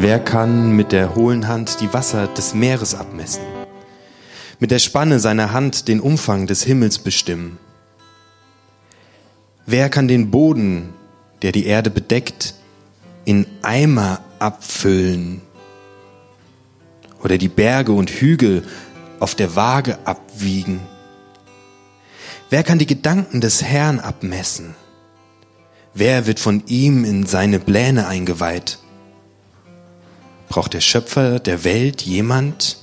Wer kann mit der hohlen Hand die Wasser des Meeres abmessen? Mit der Spanne seiner Hand den Umfang des Himmels bestimmen? Wer kann den Boden, der die Erde bedeckt, in Eimer abfüllen? Oder die Berge und Hügel auf der Waage abwiegen? Wer kann die Gedanken des Herrn abmessen? Wer wird von ihm in seine Pläne eingeweiht? Braucht der Schöpfer der Welt jemand,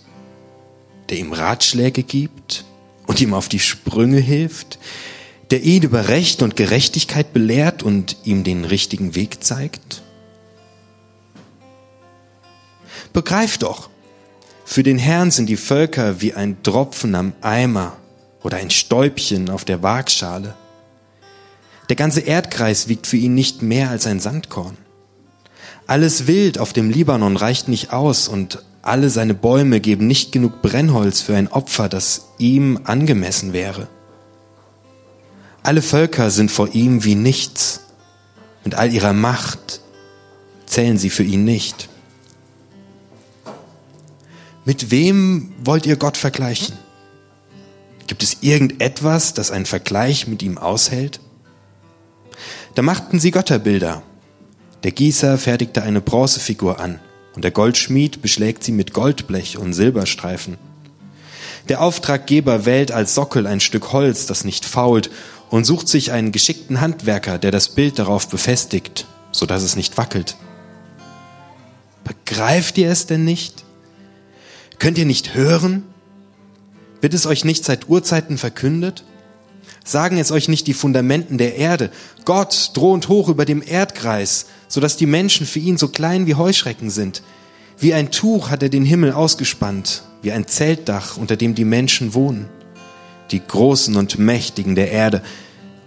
der ihm Ratschläge gibt und ihm auf die Sprünge hilft, der ihn über Recht und Gerechtigkeit belehrt und ihm den richtigen Weg zeigt? Begreif doch, für den Herrn sind die Völker wie ein Tropfen am Eimer oder ein Stäubchen auf der Waagschale. Der ganze Erdkreis wiegt für ihn nicht mehr als ein Sandkorn. Alles Wild auf dem Libanon reicht nicht aus und alle seine Bäume geben nicht genug Brennholz für ein Opfer, das ihm angemessen wäre. Alle Völker sind vor ihm wie nichts. Mit all ihrer Macht zählen sie für ihn nicht. Mit wem wollt ihr Gott vergleichen? Gibt es irgendetwas, das einen Vergleich mit ihm aushält? Da machten sie Götterbilder. Der Gießer fertigte eine Bronzefigur an und der Goldschmied beschlägt sie mit Goldblech und Silberstreifen. Der Auftraggeber wählt als Sockel ein Stück Holz, das nicht fault, und sucht sich einen geschickten Handwerker, der das Bild darauf befestigt, so dass es nicht wackelt. Begreift ihr es denn nicht? Könnt ihr nicht hören? Wird es euch nicht seit Urzeiten verkündet? Sagen es euch nicht die Fundamenten der Erde? Gott thront hoch über dem Erdkreis, so dass die Menschen für ihn so klein wie Heuschrecken sind. Wie ein Tuch hat er den Himmel ausgespannt, wie ein Zeltdach, unter dem die Menschen wohnen. Die Großen und Mächtigen der Erde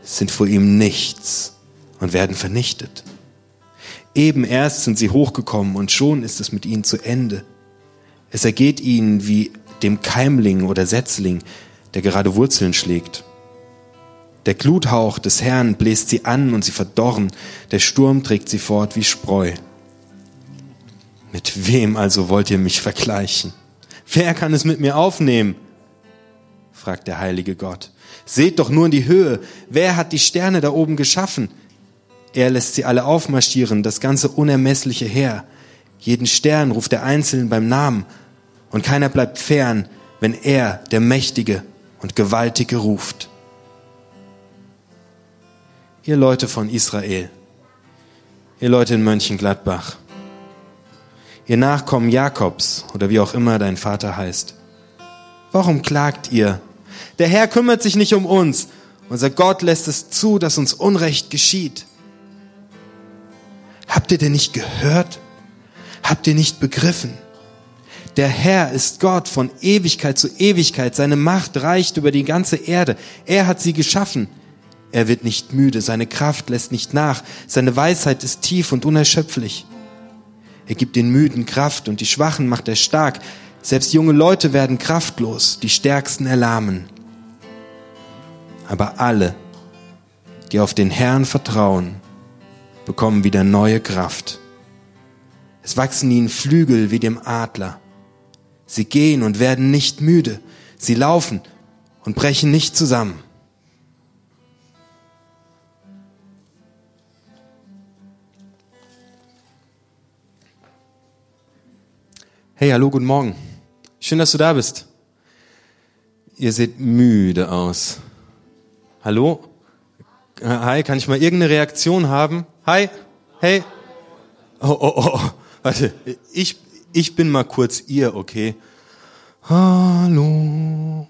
sind vor ihm nichts und werden vernichtet. Eben erst sind sie hochgekommen und schon ist es mit ihnen zu Ende. Es ergeht ihnen wie dem Keimling oder Setzling, der gerade Wurzeln schlägt. Der Gluthauch des Herrn bläst sie an und sie verdorren, der Sturm trägt sie fort wie Spreu. Mit wem also wollt ihr mich vergleichen? Wer kann es mit mir aufnehmen? fragt der heilige Gott. Seht doch nur in die Höhe. Wer hat die Sterne da oben geschaffen? Er lässt sie alle aufmarschieren, das ganze unermessliche Heer. Jeden Stern ruft er einzeln beim Namen und keiner bleibt fern, wenn er, der Mächtige und Gewaltige, ruft. Ihr Leute von Israel, ihr Leute in Mönchengladbach, ihr Nachkommen Jakobs oder wie auch immer dein Vater heißt, warum klagt ihr? Der Herr kümmert sich nicht um uns. Unser Gott lässt es zu, dass uns Unrecht geschieht. Habt ihr denn nicht gehört? Habt ihr nicht begriffen? Der Herr ist Gott von Ewigkeit zu Ewigkeit. Seine Macht reicht über die ganze Erde. Er hat sie geschaffen. Er wird nicht müde. Seine Kraft lässt nicht nach. Seine Weisheit ist tief und unerschöpflich. Er gibt den Müden Kraft und die Schwachen macht er stark. Selbst junge Leute werden kraftlos, die Stärksten erlahmen. Aber alle, die auf den Herrn vertrauen, bekommen wieder neue Kraft. Es wachsen ihnen Flügel wie dem Adler. Sie gehen und werden nicht müde. Sie laufen und brechen nicht zusammen. Hey, hallo, guten Morgen. Schön, dass du da bist. Ihr seht müde aus. Hallo? Hi, kann ich mal irgendeine Reaktion haben? Hi? Hey? Oh, oh, oh. Warte, ich, ich bin mal kurz ihr, okay? Hallo.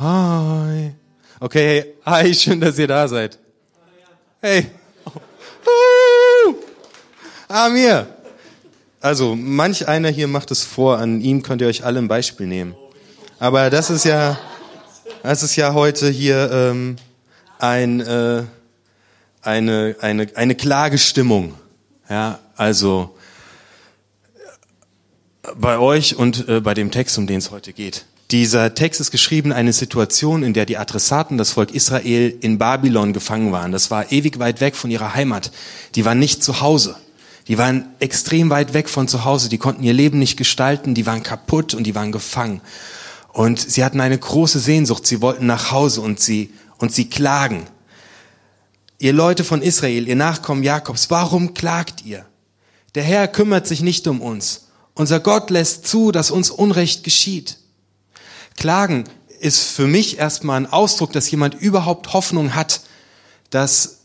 Hi. Okay, hey, hi, schön, dass ihr da seid. Hey. Oh. Amir. Also, manch einer hier macht es vor, an ihm könnt ihr euch alle ein Beispiel nehmen. Aber das ist ja, das ist ja heute hier ähm, ein, äh, eine, eine, eine Klagestimmung. Ja, also bei euch und äh, bei dem Text, um den es heute geht. Dieser Text ist geschrieben, eine Situation, in der die Adressaten, das Volk Israel, in Babylon gefangen waren. Das war ewig weit weg von ihrer Heimat. Die waren nicht zu Hause. Die waren extrem weit weg von zu Hause, die konnten ihr Leben nicht gestalten, die waren kaputt und die waren gefangen. Und sie hatten eine große Sehnsucht, sie wollten nach Hause und sie, und sie klagen. Ihr Leute von Israel, ihr Nachkommen Jakobs, warum klagt ihr? Der Herr kümmert sich nicht um uns. Unser Gott lässt zu, dass uns Unrecht geschieht. Klagen ist für mich erstmal ein Ausdruck, dass jemand überhaupt Hoffnung hat, dass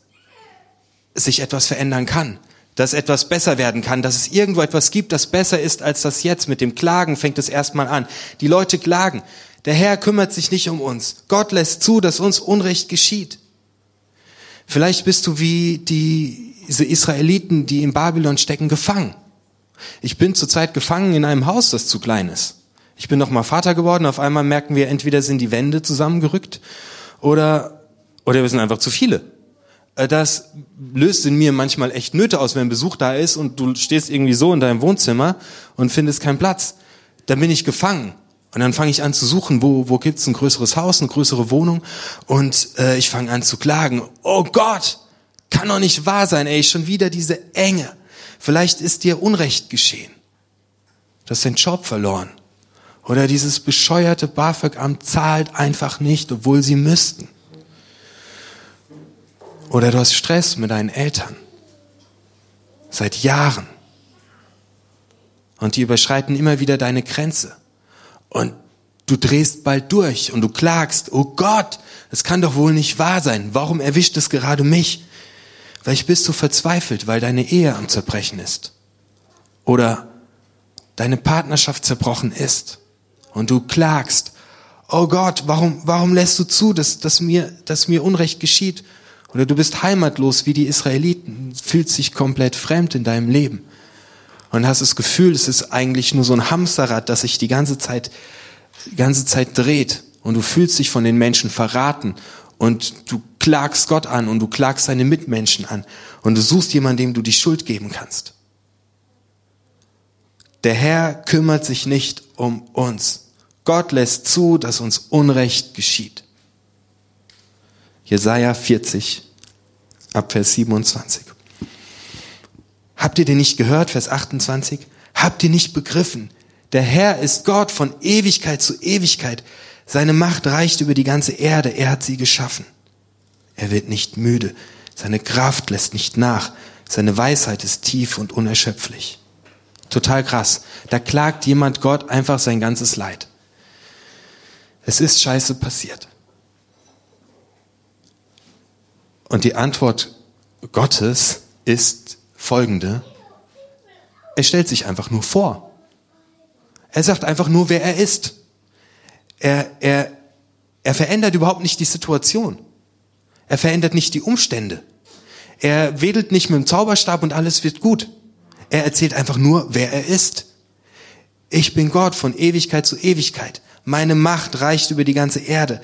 sich etwas verändern kann, dass etwas besser werden kann, dass es irgendwo etwas gibt, das besser ist als das jetzt. Mit dem Klagen fängt es erstmal an. Die Leute klagen. Der Herr kümmert sich nicht um uns. Gott lässt zu, dass uns Unrecht geschieht. Vielleicht bist du wie die, diese Israeliten, die in Babylon stecken, gefangen. Ich bin zurzeit gefangen in einem Haus, das zu klein ist. Ich bin noch mal Vater geworden, auf einmal merken wir, entweder sind die Wände zusammengerückt oder, oder wir sind einfach zu viele. Äh, das löst in mir manchmal echt Nöte aus, wenn Besuch da ist und du stehst irgendwie so in deinem Wohnzimmer und findest keinen Platz. Dann bin ich gefangen. Und dann fange ich an zu suchen, wo, wo gibt's ein größeres Haus, eine größere Wohnung. Und äh, ich fange an zu klagen. Oh Gott, kann doch nicht wahr sein, ey, schon wieder diese Enge. Vielleicht ist dir Unrecht geschehen. Du hast den Job verloren. Oder dieses bescheuerte BAföG-Amt zahlt einfach nicht, obwohl sie müssten. Oder du hast Stress mit deinen Eltern. Seit Jahren. Und die überschreiten immer wieder deine Grenze. Und du drehst bald durch und du klagst, oh Gott, es kann doch wohl nicht wahr sein. Warum erwischt es gerade mich? Vielleicht bist du verzweifelt, weil deine Ehe am Zerbrechen ist. Oder deine Partnerschaft zerbrochen ist. Und du klagst, oh Gott, warum, warum lässt du zu, dass, dass, mir, dass mir Unrecht geschieht? Oder du bist heimatlos wie die Israeliten, fühlst dich komplett fremd in deinem Leben und hast das Gefühl, es ist eigentlich nur so ein Hamsterrad, das sich die ganze Zeit, die ganze Zeit dreht und du fühlst dich von den Menschen verraten und du klagst Gott an und du klagst deine Mitmenschen an und du suchst jemanden, dem du die Schuld geben kannst. Der Herr kümmert sich nicht um uns. Gott lässt zu, dass uns Unrecht geschieht. Jesaja 40, Abvers 27. Habt ihr den nicht gehört, Vers 28? Habt ihr nicht begriffen? Der Herr ist Gott von Ewigkeit zu Ewigkeit. Seine Macht reicht über die ganze Erde. Er hat sie geschaffen. Er wird nicht müde. Seine Kraft lässt nicht nach. Seine Weisheit ist tief und unerschöpflich. Total krass. Da klagt jemand Gott einfach sein ganzes Leid. Es ist scheiße passiert. Und die Antwort Gottes ist folgende. Er stellt sich einfach nur vor. Er sagt einfach nur, wer er ist. Er, er, er verändert überhaupt nicht die Situation. Er verändert nicht die Umstände. Er wedelt nicht mit dem Zauberstab und alles wird gut. Er erzählt einfach nur, wer er ist. Ich bin Gott von Ewigkeit zu Ewigkeit. Meine Macht reicht über die ganze Erde.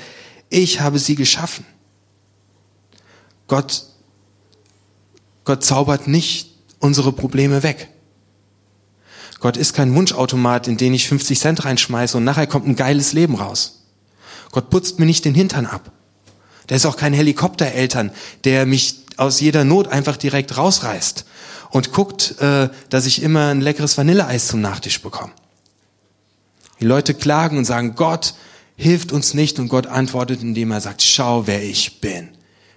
Ich habe sie geschaffen. Gott Gott zaubert nicht unsere Probleme weg. Gott ist kein Wunschautomat, in den ich 50 Cent reinschmeiße und nachher kommt ein geiles Leben raus. Gott putzt mir nicht den Hintern ab. Der ist auch kein Helikoptereltern, der mich aus jeder Not einfach direkt rausreißt und guckt, äh, dass ich immer ein leckeres Vanilleeis zum Nachtisch bekomme. Die Leute klagen und sagen, Gott hilft uns nicht und Gott antwortet, indem er sagt, schau, wer ich bin.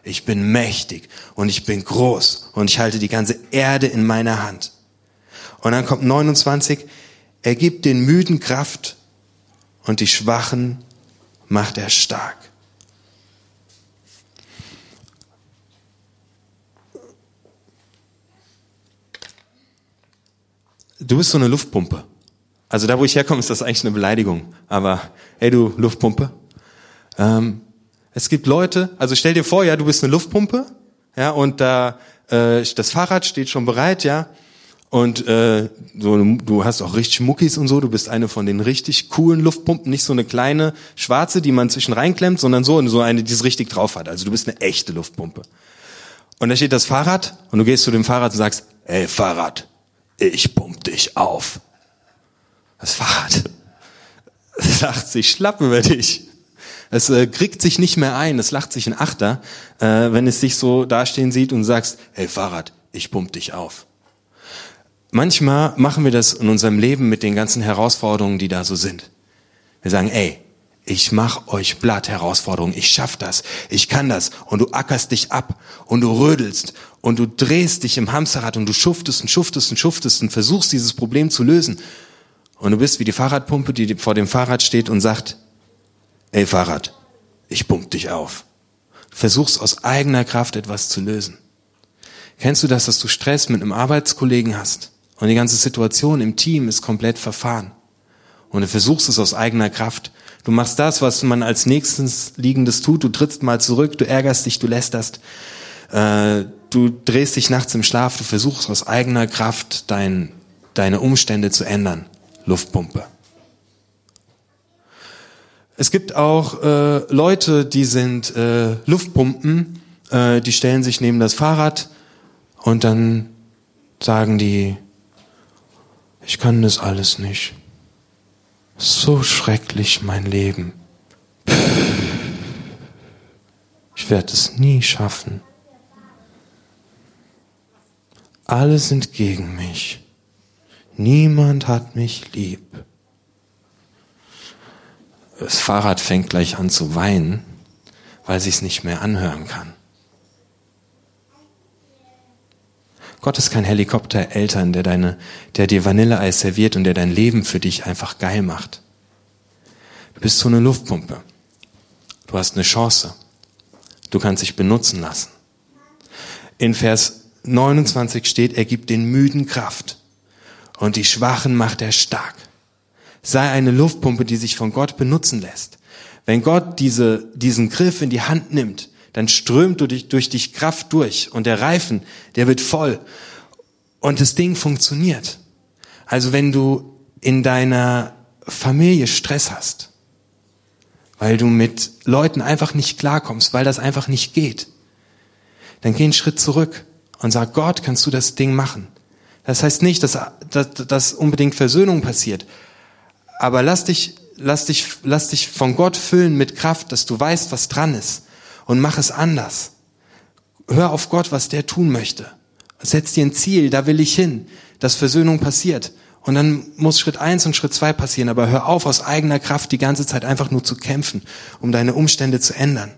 Ich bin mächtig und ich bin groß und ich halte die ganze Erde in meiner Hand. Und dann kommt 29, er gibt den Müden Kraft und die Schwachen macht er stark. Du bist so eine Luftpumpe. Also da, wo ich herkomme, ist das eigentlich eine Beleidigung. Aber hey, du Luftpumpe. Ähm, es gibt Leute, also stell dir vor, ja, du bist eine Luftpumpe, ja, und da äh, das Fahrrad steht schon bereit, ja, und äh, so, du hast auch richtig Muckis und so, du bist eine von den richtig coolen Luftpumpen, nicht so eine kleine schwarze, die man zwischen reinklemmt, sondern so, so eine, die es richtig drauf hat. Also du bist eine echte Luftpumpe. Und da steht das Fahrrad und du gehst zu dem Fahrrad und sagst, ey Fahrrad, ich pump dich auf. Das Fahrrad sagt sich schlapp über dich. Es äh, kriegt sich nicht mehr ein, es lacht sich ein Achter, äh, wenn es sich so dastehen sieht und sagst, hey Fahrrad, ich pump dich auf. manchmal machen wir das in unserem Leben mit den ganzen Herausforderungen, die da so sind. Wir sagen, ey, ich mach euch Blatt Herausforderungen, ich schaff das, ich kann das. Und du ackerst dich ab und du rödelst und du drehst dich im Hamsterrad und du schuftest und schuftest und schuftest und versuchst dieses Problem zu lösen. Und du bist wie die Fahrradpumpe, die vor dem Fahrrad steht und sagt, ey Fahrrad, ich pump dich auf. Versuchst aus eigener Kraft etwas zu lösen. Kennst du das, dass du Stress mit einem Arbeitskollegen hast und die ganze Situation im Team ist komplett verfahren und du versuchst es aus eigener Kraft. Du machst das, was man als nächstes liegendes tut, du trittst mal zurück, du ärgerst dich, du lästerst, äh, du drehst dich nachts im Schlaf, du versuchst aus eigener Kraft dein, deine Umstände zu ändern. Luftpumpe. Es gibt auch äh, Leute, die sind äh, Luftpumpen, äh, die stellen sich neben das Fahrrad und dann sagen die, ich kann das alles nicht. So schrecklich mein Leben. Ich werde es nie schaffen. Alle sind gegen mich. Niemand hat mich lieb. Das Fahrrad fängt gleich an zu weinen, weil sie es nicht mehr anhören kann. Gott ist kein Helikoptereltern, der deine, der dir Vanilleeis serviert und der dein Leben für dich einfach geil macht. Du bist so eine Luftpumpe. Du hast eine Chance. Du kannst dich benutzen lassen. In Vers 29 steht, er gibt den Müden Kraft und die Schwachen macht er stark. Sei eine Luftpumpe, die sich von Gott benutzen lässt. Wenn Gott diese, diesen Griff in die Hand nimmt, dann strömt durch, durch dich Kraft durch und der Reifen, der wird voll und das Ding funktioniert. Also wenn du in deiner Familie Stress hast, weil du mit Leuten einfach nicht klarkommst, weil das einfach nicht geht, dann geh einen Schritt zurück und sag, Gott, kannst du das Ding machen? Das heißt nicht, dass, dass, dass unbedingt Versöhnung passiert. Aber lass dich, lass dich, lass dich von Gott füllen mit Kraft, dass du weißt, was dran ist. Und mach es anders. Hör auf Gott, was der tun möchte. Setz dir ein Ziel, da will ich hin, dass Versöhnung passiert. Und dann muss Schritt eins und Schritt zwei passieren. Aber hör auf, aus eigener Kraft die ganze Zeit einfach nur zu kämpfen, um deine Umstände zu ändern.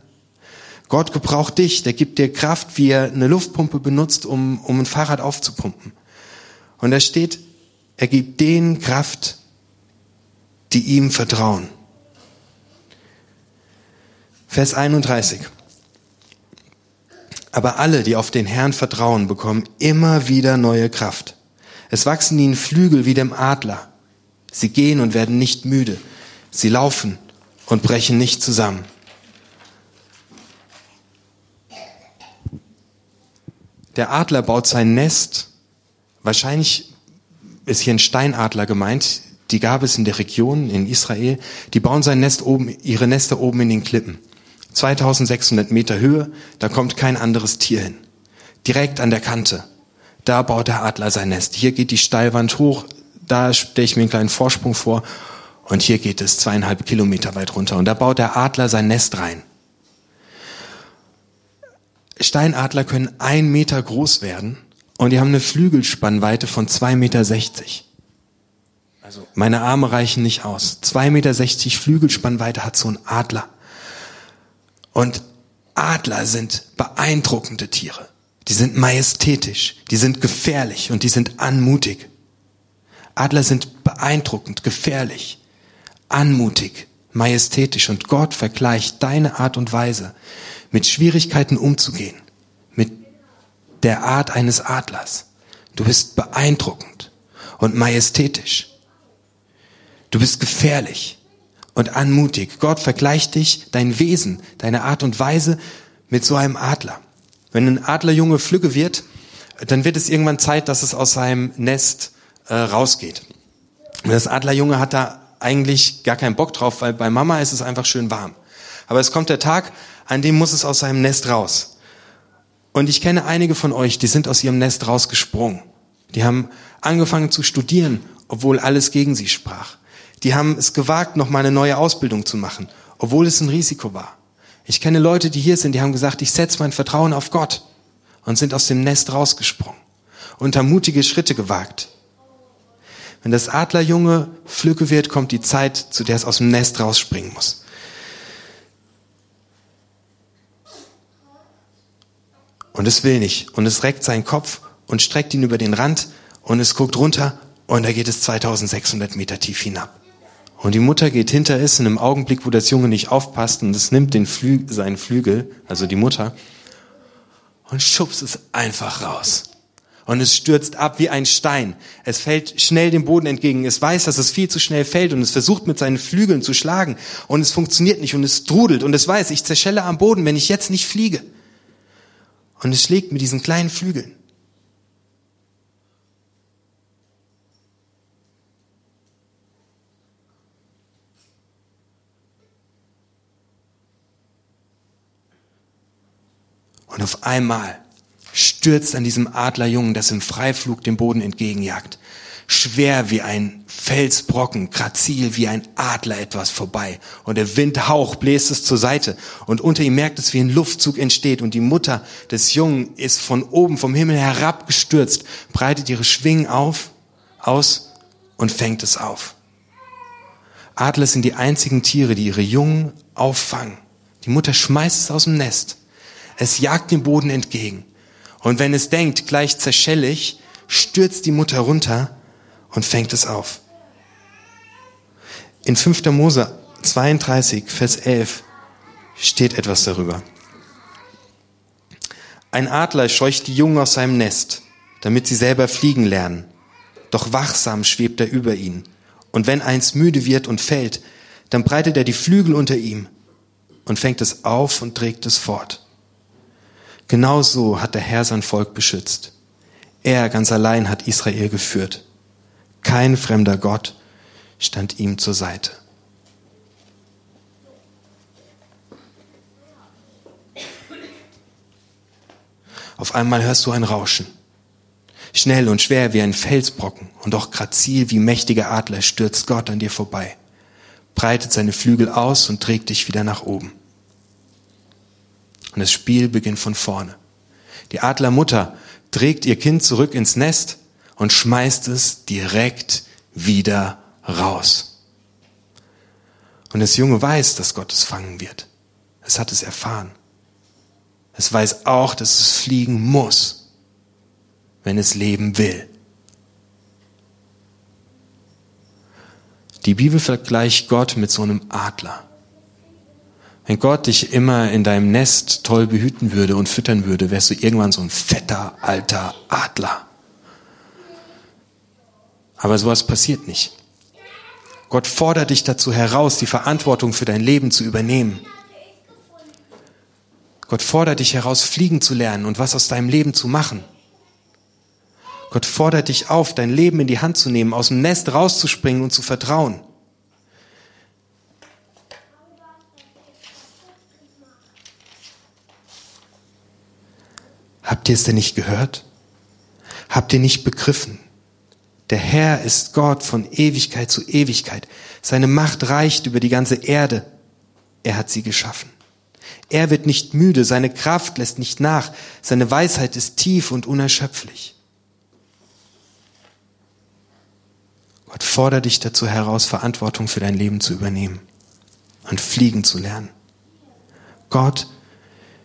Gott gebraucht dich, der gibt dir Kraft, wie er eine Luftpumpe benutzt, um, um ein Fahrrad aufzupumpen. Und da steht, er gibt denen Kraft, die ihm vertrauen. Vers 31. Aber alle, die auf den Herrn vertrauen, bekommen immer wieder neue Kraft. Es wachsen ihnen Flügel wie dem Adler. Sie gehen und werden nicht müde. Sie laufen und brechen nicht zusammen. Der Adler baut sein Nest Wahrscheinlich ist hier ein Steinadler gemeint. Die gab es in der Region in Israel. Die bauen sein Nest oben, ihre Nester oben in den Klippen. 2600 Meter Höhe, da kommt kein anderes Tier hin. Direkt an der Kante. Da baut der Adler sein Nest. Hier geht die Steilwand hoch. Da stelle ich mir einen kleinen Vorsprung vor. Und hier geht es zweieinhalb Kilometer weit runter. Und da baut der Adler sein Nest rein. Steinadler können ein Meter groß werden und die haben eine Flügelspannweite von 2,60 Meter. Also meine Arme reichen nicht aus. 2,60 Meter Flügelspannweite hat so ein Adler. Und Adler sind beeindruckende Tiere. Die sind majestätisch, die sind gefährlich und die sind anmutig. Adler sind beeindruckend, gefährlich, anmutig, majestätisch und Gott vergleicht deine Art und Weise, mit Schwierigkeiten umzugehen, der Art eines Adlers. Du bist beeindruckend und majestätisch. Du bist gefährlich und anmutig. Gott vergleicht dich, dein Wesen, deine Art und Weise mit so einem Adler. Wenn ein Adlerjunge flügge wird, dann wird es irgendwann Zeit, dass es aus seinem Nest äh, rausgeht. Und das Adlerjunge hat da eigentlich gar keinen Bock drauf, weil bei Mama ist es einfach schön warm. Aber es kommt der Tag, an dem muss es aus seinem Nest raus. Und ich kenne einige von euch, die sind aus ihrem Nest rausgesprungen. Die haben angefangen zu studieren, obwohl alles gegen sie sprach. Die haben es gewagt, noch mal eine neue Ausbildung zu machen, obwohl es ein Risiko war. Ich kenne Leute, die hier sind, die haben gesagt, ich setze mein Vertrauen auf Gott und sind aus dem Nest rausgesprungen und haben mutige Schritte gewagt Wenn das Adlerjunge flügge wird, kommt die Zeit, zu der es aus dem Nest rausspringen muss. Und es will nicht. Und es reckt seinen Kopf und streckt ihn über den Rand und es guckt runter und da geht es 2600 Meter tief hinab. Und die Mutter geht hinter es in einem Augenblick, wo das Junge nicht aufpasst und es nimmt den Flü seinen Flügel, also die Mutter, und schubst es einfach raus. Und es stürzt ab wie ein Stein. Es fällt schnell dem Boden entgegen. Es weiß, dass es viel zu schnell fällt und es versucht mit seinen Flügeln zu schlagen. Und es funktioniert nicht und es trudelt und es weiß, ich zerschelle am Boden, wenn ich jetzt nicht fliege. Und es schlägt mit diesen kleinen Flügeln. Und auf einmal stürzt an diesem Adlerjungen, das im Freiflug dem Boden entgegenjagt. Schwer wie ein Felsbrocken, grazil wie ein Adler etwas vorbei. Und der Windhauch bläst es zur Seite. Und unter ihm merkt es, wie ein Luftzug entsteht. Und die Mutter des Jungen ist von oben vom Himmel herabgestürzt, breitet ihre Schwingen auf, aus und fängt es auf. Adler sind die einzigen Tiere, die ihre Jungen auffangen. Die Mutter schmeißt es aus dem Nest es jagt dem Boden entgegen. Und wenn es denkt, gleich zerschelle ich, stürzt die Mutter runter und fängt es auf. In 5. Mose 32, Vers 11 steht etwas darüber. Ein Adler scheucht die Jungen aus seinem Nest, damit sie selber fliegen lernen. Doch wachsam schwebt er über ihnen. Und wenn eins müde wird und fällt, dann breitet er die Flügel unter ihm und fängt es auf und trägt es fort. Genau so hat der Herr sein Volk beschützt. Er ganz allein hat Israel geführt. Kein fremder Gott stand ihm zur Seite. Auf einmal hörst du ein Rauschen. Schnell und schwer wie ein Felsbrocken und doch grazil wie mächtiger Adler stürzt Gott an dir vorbei, breitet seine Flügel aus und trägt dich wieder nach oben. Und das Spiel beginnt von vorne. Die Adlermutter trägt ihr Kind zurück ins Nest und schmeißt es direkt wieder raus. Und das Junge weiß, dass Gott es fangen wird. Es hat es erfahren. Es weiß auch, dass es fliegen muss, wenn es leben will. Die Bibel vergleicht Gott mit so einem Adler. Wenn Gott dich immer in deinem Nest toll behüten würde und füttern würde, wärst du irgendwann so ein fetter, alter Adler. Aber sowas passiert nicht. Gott fordert dich dazu heraus, die Verantwortung für dein Leben zu übernehmen. Gott fordert dich heraus, fliegen zu lernen und was aus deinem Leben zu machen. Gott fordert dich auf, dein Leben in die Hand zu nehmen, aus dem Nest rauszuspringen und zu vertrauen. Habt ihr es denn nicht gehört? Habt ihr nicht begriffen? Der Herr ist Gott von Ewigkeit zu Ewigkeit. Seine Macht reicht über die ganze Erde. Er hat sie geschaffen. Er wird nicht müde, seine Kraft lässt nicht nach, seine Weisheit ist tief und unerschöpflich. Gott fordert dich dazu heraus, Verantwortung für dein Leben zu übernehmen und fliegen zu lernen. Gott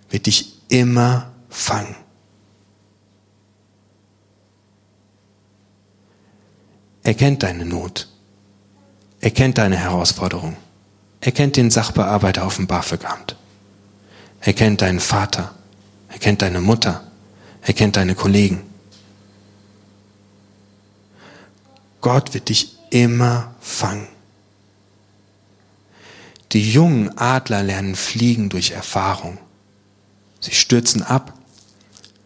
wird dich immer fangen. Er kennt deine Not. Er kennt deine Herausforderung. Er kennt den Sachbearbeiter auf dem BAföG-Amt. Er kennt deinen Vater. Er kennt deine Mutter. Er kennt deine Kollegen. Gott wird dich immer fangen. Die jungen Adler lernen fliegen durch Erfahrung. Sie stürzen ab,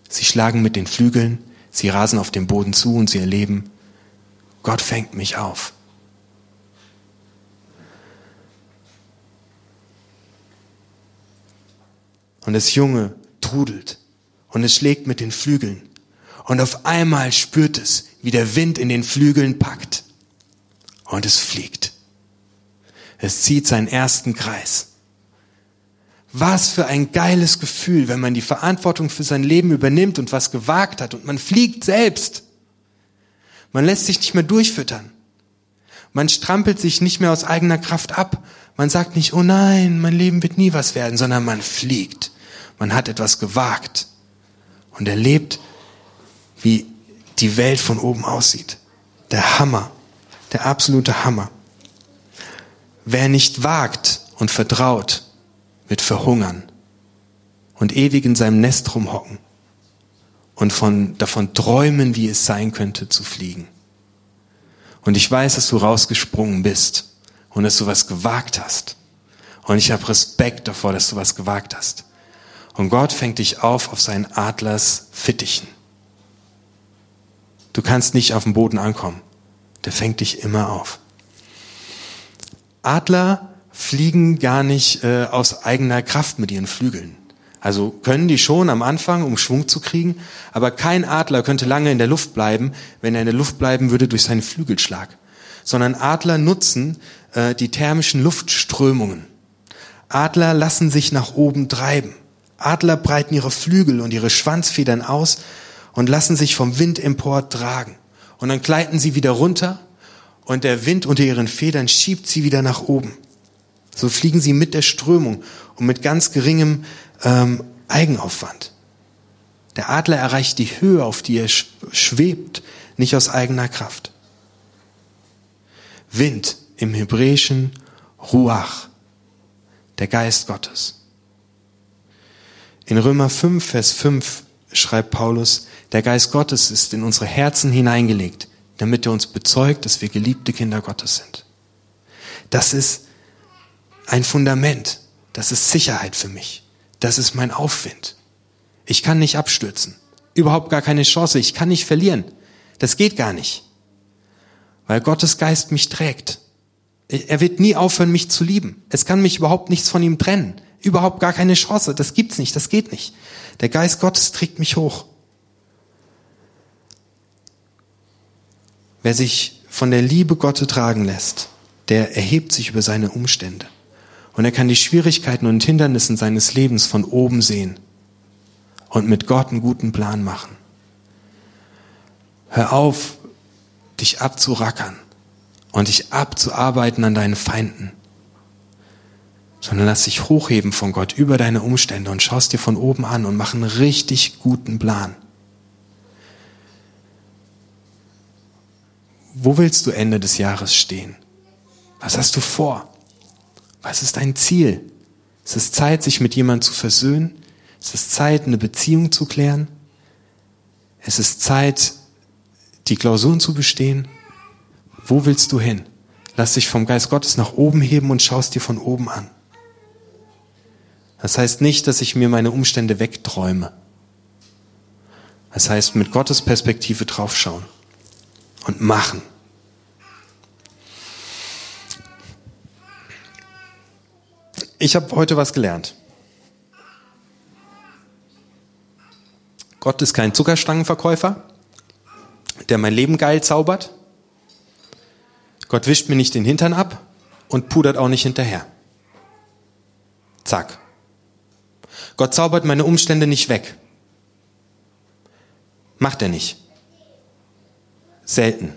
sie schlagen mit den Flügeln, sie rasen auf den Boden zu und sie erleben, Gott fängt mich auf. Und das Junge trudelt und es schlägt mit den Flügeln. Und auf einmal spürt es, wie der Wind in den Flügeln packt. Und es fliegt. Es zieht seinen ersten Kreis. Was für ein geiles Gefühl, wenn man die Verantwortung für sein Leben übernimmt und was gewagt hat und man fliegt selbst. Man lässt sich nicht mehr durchfüttern. Man strampelt sich nicht mehr aus eigener Kraft ab. Man sagt nicht, oh nein, mein Leben wird nie was werden, sondern man fliegt. Man hat etwas gewagt und erlebt, wie die Welt von oben aussieht. Der Hammer, der absolute Hammer. Wer nicht wagt und vertraut, wird verhungern und ewig in seinem Nest rumhocken und von, davon träumen, wie es sein könnte, zu fliegen. Und ich weiß, dass du rausgesprungen bist und dass du was gewagt hast. Und ich habe Respekt davor, dass du was gewagt hast. Und Gott fängt dich auf auf seinen Adlers Fittichen. Du kannst nicht auf dem Boden ankommen. Der fängt dich immer auf. Adler fliegen gar nicht äh, aus eigener Kraft mit ihren Flügeln. Also können die schon am Anfang, um Schwung zu kriegen, aber kein Adler könnte lange in der Luft bleiben, wenn er in der Luft bleiben würde durch seinen Flügelschlag. Sondern Adler nutzen äh, die thermischen Luftströmungen. Adler lassen sich nach oben treiben. Adler breiten ihre Flügel und ihre Schwanzfedern aus und lassen sich vom Wind empor tragen. Und dann gleiten sie wieder runter und der Wind unter ihren Federn schiebt sie wieder nach oben. So fliegen sie mit der Strömung und mit ganz geringem ähm, Eigenaufwand. Der Adler erreicht die Höhe, auf die er schwebt, nicht aus eigener Kraft. Wind im Hebräischen Ruach, der Geist Gottes. In Römer 5, Vers 5 schreibt Paulus, der Geist Gottes ist in unsere Herzen hineingelegt, damit er uns bezeugt, dass wir geliebte Kinder Gottes sind. Das ist ein Fundament. Das ist Sicherheit für mich. Das ist mein Aufwind. Ich kann nicht abstürzen. Überhaupt gar keine Chance. Ich kann nicht verlieren. Das geht gar nicht. Weil Gottes Geist mich trägt. Er wird nie aufhören, mich zu lieben. Es kann mich überhaupt nichts von ihm trennen. Überhaupt gar keine Chance. Das gibt's nicht. Das geht nicht. Der Geist Gottes trägt mich hoch. Wer sich von der Liebe Gottes tragen lässt, der erhebt sich über seine Umstände. Und er kann die Schwierigkeiten und Hindernissen seines Lebens von oben sehen und mit Gott einen guten Plan machen. Hör auf, dich abzurackern und dich abzuarbeiten an deinen Feinden, sondern lass dich hochheben von Gott über deine Umstände und schaust dir von oben an und mach einen richtig guten Plan. Wo willst du Ende des Jahres stehen? Was hast du vor? Was ist dein Ziel? Es ist Zeit, sich mit jemandem zu versöhnen. Es ist Zeit, eine Beziehung zu klären. Es ist Zeit, die Klausuren zu bestehen. Wo willst du hin? Lass dich vom Geist Gottes nach oben heben und schaust dir von oben an. Das heißt nicht, dass ich mir meine Umstände wegträume. Das heißt, mit Gottes Perspektive draufschauen und machen. Ich habe heute was gelernt. Gott ist kein Zuckerstangenverkäufer, der mein Leben geil zaubert. Gott wischt mir nicht den Hintern ab und pudert auch nicht hinterher. Zack. Gott zaubert meine Umstände nicht weg. Macht er nicht. Selten.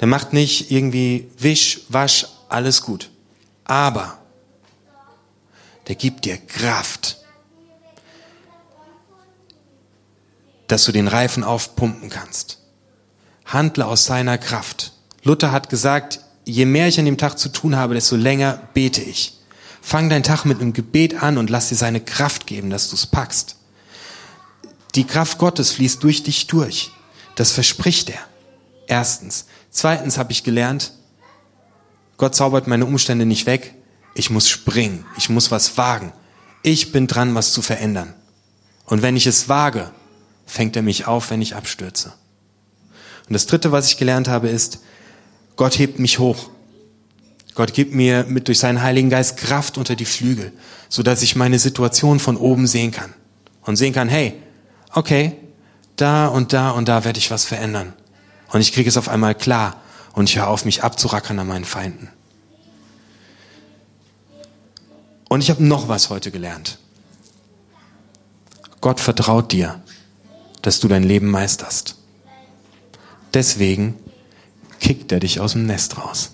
Der macht nicht irgendwie Wisch, Wasch, alles gut aber der gibt dir Kraft, dass du den Reifen aufpumpen kannst. Handle aus seiner Kraft. Luther hat gesagt, je mehr ich an dem Tag zu tun habe, desto länger bete ich. Fang deinen Tag mit einem Gebet an und lass dir seine Kraft geben, dass du es packst. Die Kraft Gottes fließt durch dich durch. Das verspricht er. Erstens. Zweitens habe ich gelernt, Gott zaubert meine Umstände nicht weg. Ich muss springen. Ich muss was wagen. Ich bin dran, was zu verändern. Und wenn ich es wage, fängt er mich auf, wenn ich abstürze. Und das dritte, was ich gelernt habe, ist, Gott hebt mich hoch. Gott gibt mir mit durch seinen Heiligen Geist Kraft unter die Flügel, so dass ich meine Situation von oben sehen kann und sehen kann, hey, okay, da und da und da werde ich was verändern. Und ich kriege es auf einmal klar und ich höre auf, mich abzurackern an meinen Feinden. Und ich habe noch was heute gelernt. Gott vertraut dir, dass du dein Leben meisterst. Deswegen kickt er dich aus dem Nest raus.